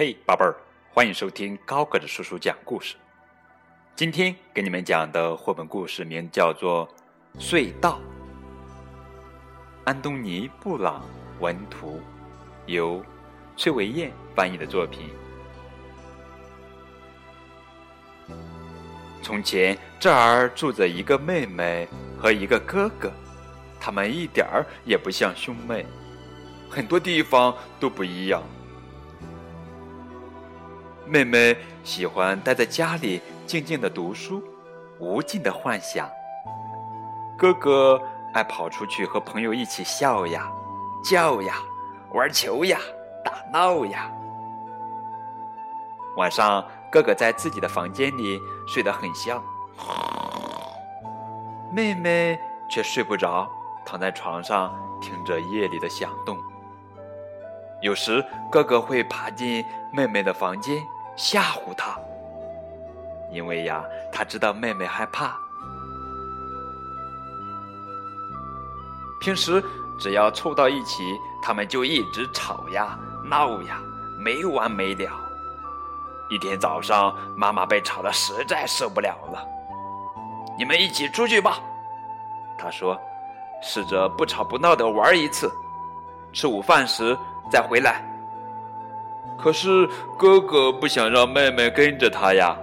嘿，宝贝儿，欢迎收听高个子叔叔讲故事。今天给你们讲的绘本故事名叫做《隧道》，安东尼·布朗文图，由崔维燕翻译的作品。从前，这儿住着一个妹妹和一个哥哥，他们一点儿也不像兄妹，很多地方都不一样。妹妹喜欢待在家里静静的读书，无尽的幻想。哥哥爱跑出去和朋友一起笑呀、叫呀、玩球呀、打闹呀。晚上，哥哥在自己的房间里睡得很香，妹妹却睡不着，躺在床上听着夜里的响动。有时，哥哥会爬进妹妹的房间。吓唬他，因为呀，他知道妹妹害怕。平时只要凑到一起，他们就一直吵呀、闹呀，没完没了。一天早上，妈妈被吵得实在受不了了，“你们一起出去吧。”她说，“试着不吵不闹的玩一次，吃午饭时再回来。”可是哥哥不想让妹妹跟着他呀。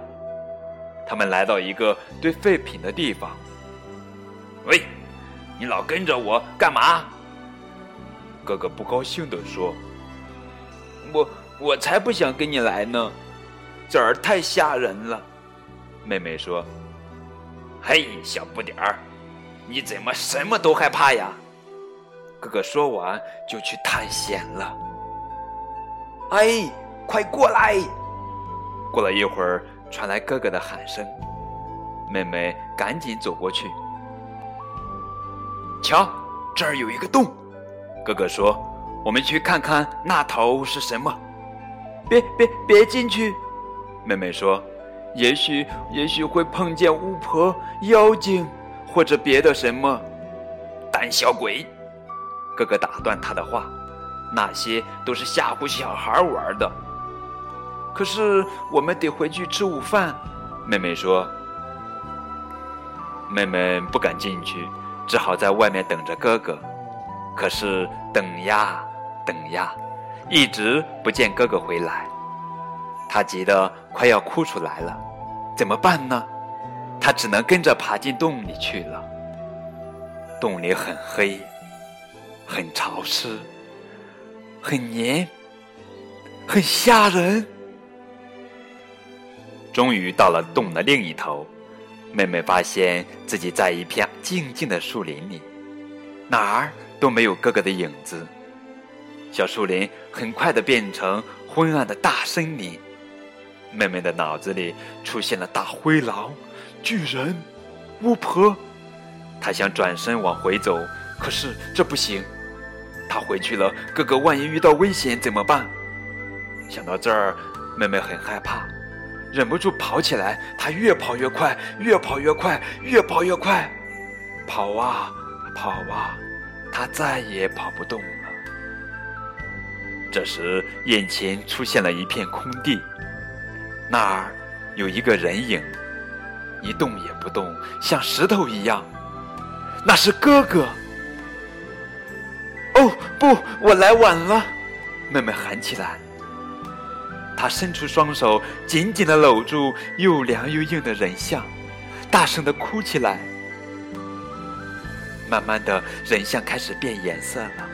他们来到一个堆废品的地方。喂，你老跟着我干嘛？哥哥不高兴地说：“我我才不想跟你来呢，这儿太吓人了。”妹妹说：“嘿，小不点儿，你怎么什么都害怕呀？”哥哥说完就去探险了。哎，快过来！过了一会儿，传来哥哥的喊声，妹妹赶紧走过去。瞧，这儿有一个洞。哥哥说：“我们去看看那头是什么。”别别别进去！妹妹说：“也许也许会碰见巫婆、妖精或者别的什么。”胆小鬼！哥哥打断他的话。那些都是吓唬小孩玩的。可是我们得回去吃午饭，妹妹说。妹妹不敢进去，只好在外面等着哥哥。可是等呀等呀，一直不见哥哥回来，她急得快要哭出来了。怎么办呢？她只能跟着爬进洞里去了。洞里很黑，很潮湿。很黏，很吓人。终于到了洞的另一头，妹妹发现自己在一片静静的树林里，哪儿都没有哥哥的影子。小树林很快的变成昏暗的大森林。妹妹的脑子里出现了大灰狼、巨人、巫婆。她想转身往回走，可是这不行。他回去了，哥哥万一遇到危险怎么办？想到这儿，妹妹很害怕，忍不住跑起来。她越跑越快，越跑越快，越跑越快，跑啊跑啊，她再也跑不动了。这时，眼前出现了一片空地，那儿有一个人影，一动也不动，像石头一样。那是哥哥。不，我来晚了！妹妹喊起来。她伸出双手，紧紧的搂住又凉又硬的人像，大声的哭起来。慢慢的，人像开始变颜色了，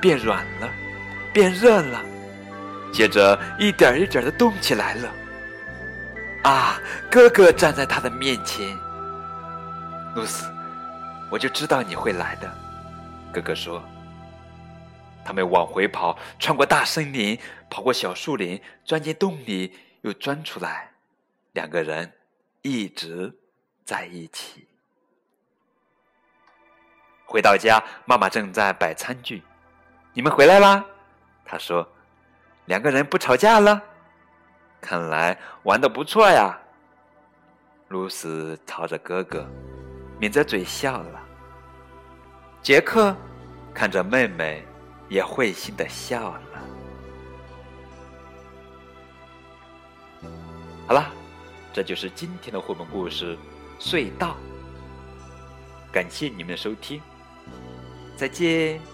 变软了，变热了，接着一点一点的动起来了。啊，哥哥站在他的面前。露丝，我就知道你会来的，哥哥说。他们往回跑，穿过大森林，跑过小树林，钻进洞里，又钻出来。两个人一直在一起。回到家，妈妈正在摆餐具。你们回来啦？她说：“两个人不吵架了，看来玩的不错呀。”露丝朝着哥哥抿着嘴笑了。杰克看着妹妹。也会心的笑了好了这就是今天的绘本故事隧道感谢你们的收听再见。